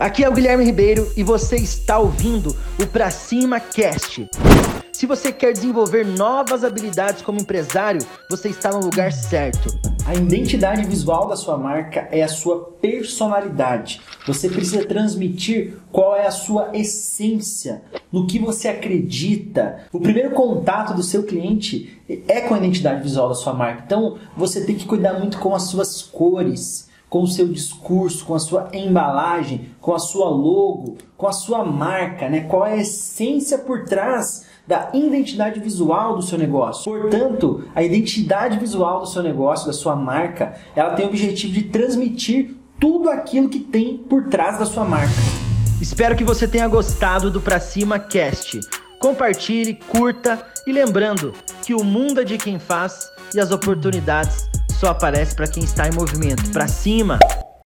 Aqui é o Guilherme Ribeiro e você está ouvindo o Pra Cima Cast. Se você quer desenvolver novas habilidades como empresário, você está no lugar certo. A identidade visual da sua marca é a sua personalidade. Você precisa transmitir qual é a sua essência, no que você acredita. O primeiro contato do seu cliente é com a identidade visual da sua marca. Então, você tem que cuidar muito com as suas cores com o seu discurso, com a sua embalagem, com a sua logo, com a sua marca, né? Qual é a essência por trás da identidade visual do seu negócio. Portanto, a identidade visual do seu negócio, da sua marca, ela tem o objetivo de transmitir tudo aquilo que tem por trás da sua marca. Espero que você tenha gostado do Pra Cima Cast. Compartilhe, curta e lembrando que o mundo é de quem faz e as oportunidades só aparece para quem está em movimento. Para cima!